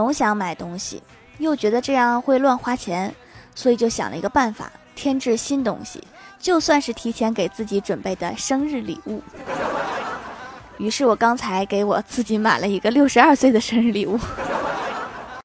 总想买东西又觉得这样会乱花钱所以就想了一个办法添置新东西就算是提前给自己准备的生日礼物。于是我刚才给我自己买了一个六十二岁的生日礼物。